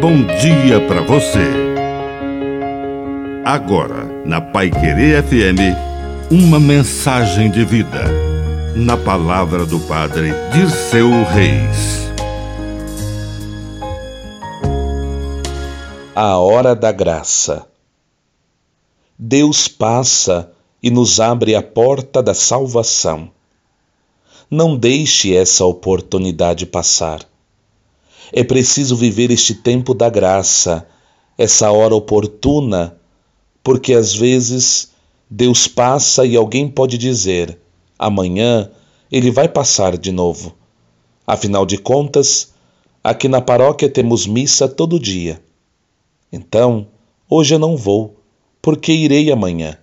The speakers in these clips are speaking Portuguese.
bom dia para você. Agora, na Pai Querer FM, uma mensagem de vida. Na palavra do Padre Dirceu Reis. A hora da graça. Deus passa e nos abre a porta da salvação. Não deixe essa oportunidade passar. É preciso viver este tempo da graça, essa hora oportuna, porque às vezes Deus passa e alguém pode dizer: amanhã ele vai passar de novo. Afinal de contas, aqui na paróquia temos missa todo dia. Então, hoje eu não vou, porque irei amanhã.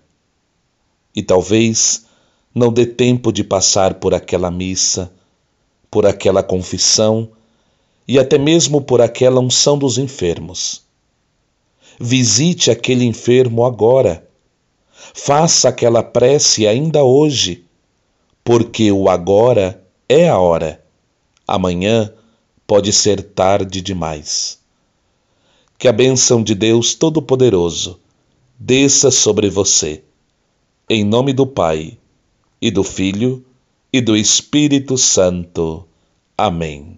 E talvez não dê tempo de passar por aquela missa, por aquela confissão e até mesmo por aquela unção dos enfermos. Visite aquele enfermo agora. Faça aquela prece ainda hoje, porque o agora é a hora. Amanhã pode ser tarde demais. Que a bênção de Deus Todo-Poderoso desça sobre você. Em nome do Pai, e do Filho, e do Espírito Santo. Amém.